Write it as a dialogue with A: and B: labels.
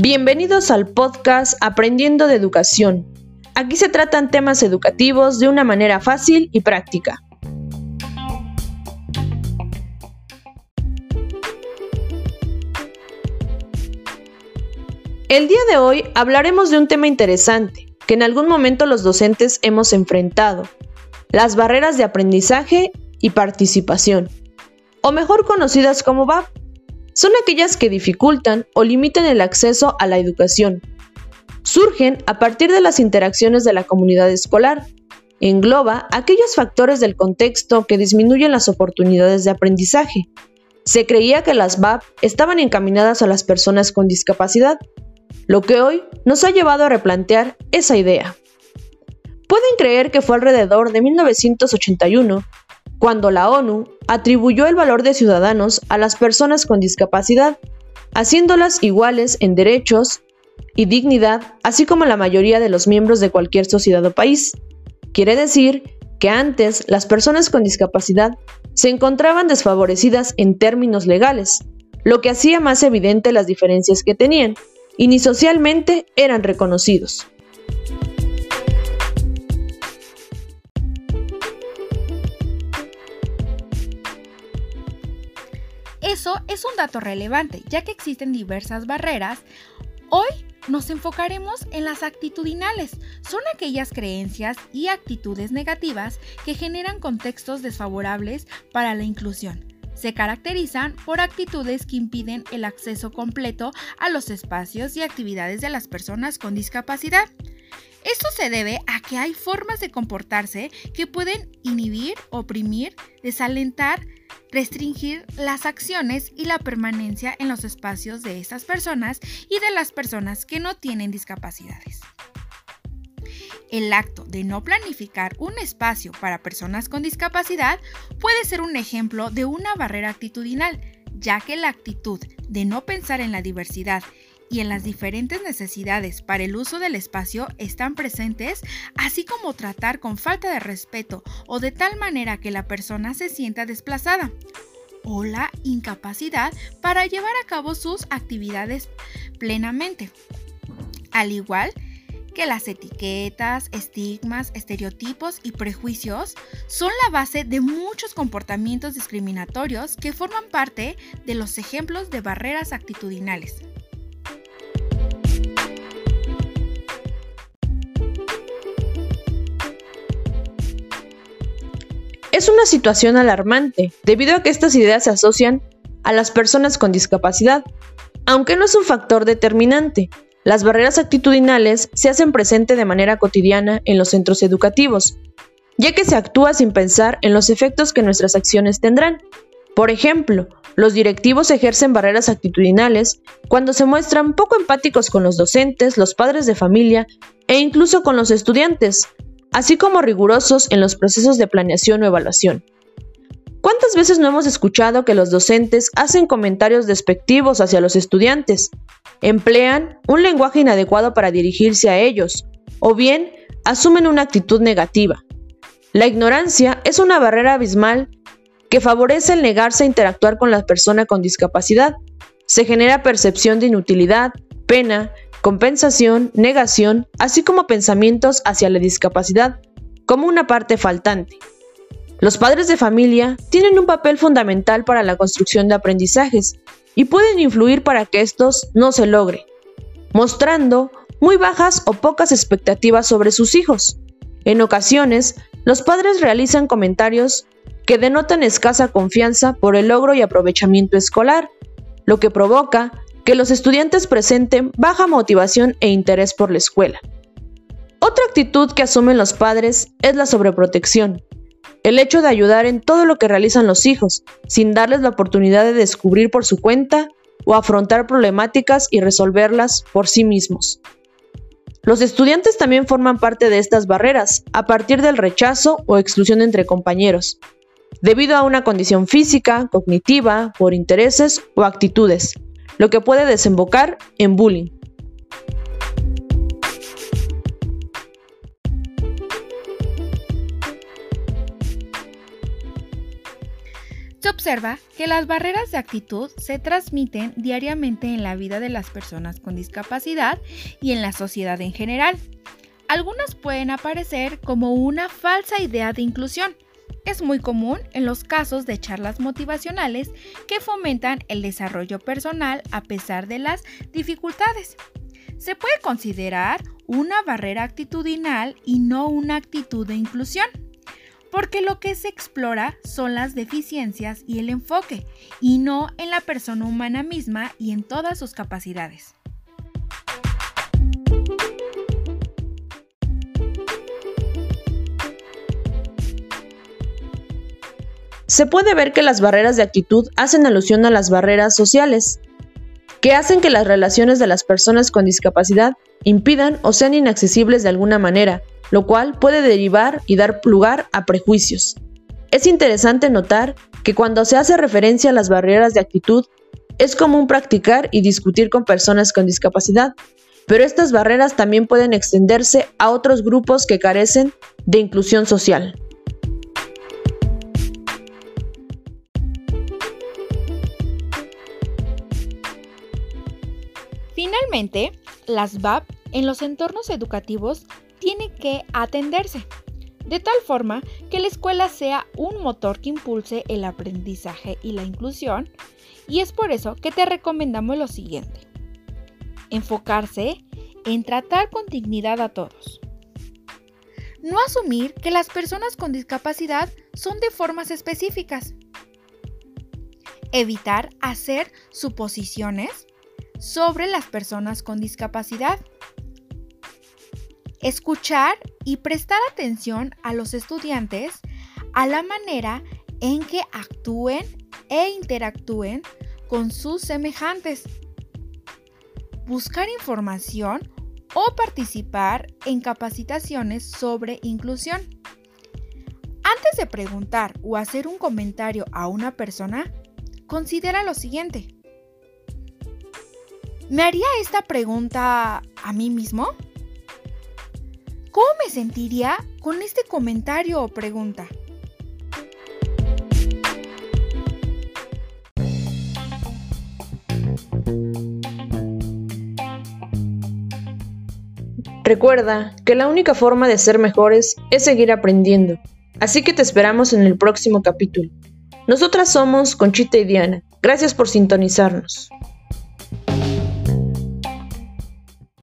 A: Bienvenidos al podcast Aprendiendo de Educación. Aquí se tratan temas educativos de una manera fácil y práctica. El día de hoy hablaremos de un tema interesante que en algún momento los docentes hemos enfrentado, las barreras de aprendizaje y participación, o mejor conocidas como VAP, son aquellas que dificultan o limitan el acceso a la educación. Surgen a partir de las interacciones de la comunidad escolar. Engloba aquellos factores del contexto que disminuyen las oportunidades de aprendizaje. Se creía que las VAP estaban encaminadas a las personas con discapacidad, lo que hoy nos ha llevado a replantear esa idea. Pueden creer que fue alrededor de 1981 cuando la ONU atribuyó el valor de ciudadanos a las personas con discapacidad, haciéndolas iguales en derechos y dignidad, así como la mayoría de los miembros de cualquier sociedad o país. Quiere decir que antes las personas con discapacidad se encontraban desfavorecidas en términos legales, lo que hacía más evidente las diferencias que tenían, y ni socialmente eran reconocidos.
B: Eso es un dato relevante, ya que existen diversas barreras. Hoy nos enfocaremos en las actitudinales. Son aquellas creencias y actitudes negativas que generan contextos desfavorables para la inclusión se caracterizan por actitudes que impiden el acceso completo a los espacios y actividades de las personas con discapacidad. Esto se debe a que hay formas de comportarse que pueden inhibir, oprimir, desalentar, restringir las acciones y la permanencia en los espacios de estas personas y de las personas que no tienen discapacidades. El acto de no planificar un espacio para personas con discapacidad puede ser un ejemplo de una barrera actitudinal, ya que la actitud de no pensar en la diversidad y en las diferentes necesidades para el uso del espacio están presentes, así como tratar con falta de respeto o de tal manera que la persona se sienta desplazada o la incapacidad para llevar a cabo sus actividades plenamente. Al igual que las etiquetas, estigmas, estereotipos y prejuicios son la base de muchos comportamientos discriminatorios que forman parte de los ejemplos de barreras actitudinales.
A: Es una situación alarmante debido a que estas ideas se asocian a las personas con discapacidad, aunque no es un factor determinante, las barreras actitudinales se hacen presente de manera cotidiana en los centros educativos, ya que se actúa sin pensar en los efectos que nuestras acciones tendrán. Por ejemplo, los directivos ejercen barreras actitudinales cuando se muestran poco empáticos con los docentes, los padres de familia e incluso con los estudiantes, así como rigurosos en los procesos de planeación o evaluación. ¿Cuántas veces no hemos escuchado que los docentes hacen comentarios despectivos hacia los estudiantes, emplean un lenguaje inadecuado para dirigirse a ellos, o bien asumen una actitud negativa? La ignorancia es una barrera abismal que favorece el negarse a interactuar con la persona con discapacidad. Se genera percepción de inutilidad, pena, compensación, negación, así como pensamientos hacia la discapacidad como una parte faltante. Los padres de familia tienen un papel fundamental para la construcción de aprendizajes y pueden influir para que estos no se logren, mostrando muy bajas o pocas expectativas sobre sus hijos. En ocasiones, los padres realizan comentarios que denotan escasa confianza por el logro y aprovechamiento escolar, lo que provoca que los estudiantes presenten baja motivación e interés por la escuela. Otra actitud que asumen los padres es la sobreprotección, el hecho de ayudar en todo lo que realizan los hijos, sin darles la oportunidad de descubrir por su cuenta o afrontar problemáticas y resolverlas por sí mismos. Los estudiantes también forman parte de estas barreras a partir del rechazo o exclusión entre compañeros, debido a una condición física, cognitiva, por intereses o actitudes, lo que puede desembocar en bullying.
B: Se observa que las barreras de actitud se transmiten diariamente en la vida de las personas con discapacidad y en la sociedad en general. Algunas pueden aparecer como una falsa idea de inclusión. Es muy común en los casos de charlas motivacionales que fomentan el desarrollo personal a pesar de las dificultades. Se puede considerar una barrera actitudinal y no una actitud de inclusión porque lo que se explora son las deficiencias y el enfoque, y no en la persona humana misma y en todas sus capacidades.
A: Se puede ver que las barreras de actitud hacen alusión a las barreras sociales, que hacen que las relaciones de las personas con discapacidad impidan o sean inaccesibles de alguna manera, lo cual puede derivar y dar lugar a prejuicios. Es interesante notar que cuando se hace referencia a las barreras de actitud, es común practicar y discutir con personas con discapacidad, pero estas barreras también pueden extenderse a otros grupos que carecen de inclusión social.
B: Finalmente, las VAP en los entornos educativos tiene que atenderse, de tal forma que la escuela sea un motor que impulse el aprendizaje y la inclusión, y es por eso que te recomendamos lo siguiente. Enfocarse en tratar con dignidad a todos. No asumir que las personas con discapacidad son de formas específicas. Evitar hacer suposiciones sobre las personas con discapacidad escuchar y prestar atención a los estudiantes a la manera en que actúen e interactúen con sus semejantes. Buscar información o participar en capacitaciones sobre inclusión. Antes de preguntar o hacer un comentario a una persona, considera lo siguiente. ¿Me haría esta pregunta a mí mismo? ¿Cómo me sentiría con este comentario o pregunta?
A: Recuerda que la única forma de ser mejores es seguir aprendiendo, así que te esperamos en el próximo capítulo. Nosotras somos Conchita y Diana. Gracias por sintonizarnos.